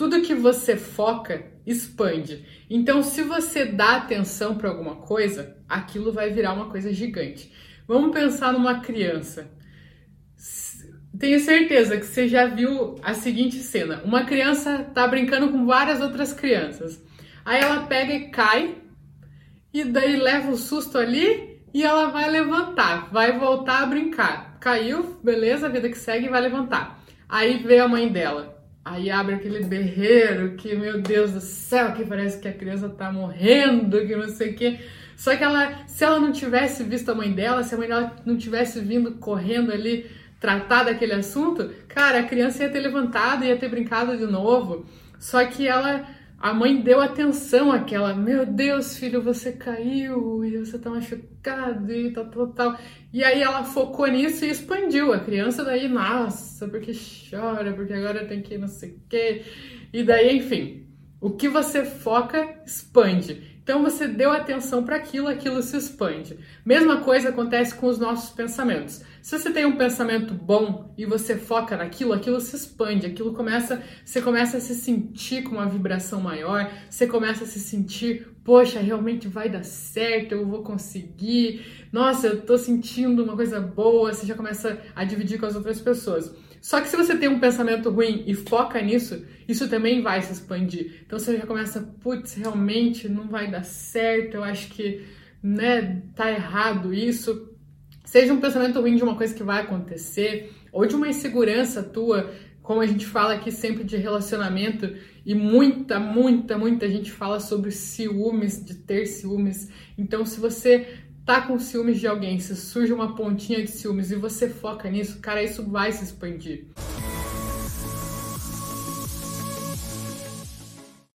tudo que você foca expande. Então, se você dá atenção para alguma coisa, aquilo vai virar uma coisa gigante. Vamos pensar numa criança. Tenho certeza que você já viu a seguinte cena: uma criança tá brincando com várias outras crianças. Aí ela pega e cai, e daí leva o susto ali e ela vai levantar, vai voltar a brincar. Caiu, beleza, a vida que segue vai levantar. Aí vê a mãe dela. Aí abre aquele berreiro que, meu Deus do céu, que parece que a criança tá morrendo, que não sei o quê. Só que ela, se ela não tivesse visto a mãe dela, se a mãe dela não tivesse vindo correndo ali tratar daquele assunto, cara, a criança ia ter levantado, ia ter brincado de novo. Só que ela, a mãe deu atenção àquela, meu Deus, filho, você caiu e você tá machucado e tal, tal, tal. E aí ela focou nisso e expandiu. A criança daí, nossa, porque chora, porque agora tem que não sei o quê. E daí, enfim, o que você foca expande. Então você deu atenção para aquilo, aquilo se expande. Mesma coisa acontece com os nossos pensamentos. Se você tem um pensamento bom e você foca naquilo, aquilo se expande, aquilo começa, você começa a se sentir com uma vibração maior, você começa a se sentir, poxa, realmente vai dar certo, eu vou conseguir. Nossa, eu tô sentindo uma coisa boa, você já começa a dividir com as outras pessoas. Só que se você tem um pensamento ruim e foca nisso, isso também vai se expandir. Então você já começa, putz, realmente não vai dar certo, eu acho que, né, tá errado isso. Seja um pensamento ruim de uma coisa que vai acontecer, ou de uma insegurança tua, como a gente fala aqui sempre de relacionamento, e muita, muita, muita gente fala sobre ciúmes, de ter ciúmes. Então, se você tá com ciúmes de alguém, se surge uma pontinha de ciúmes e você foca nisso, cara, isso vai se expandir.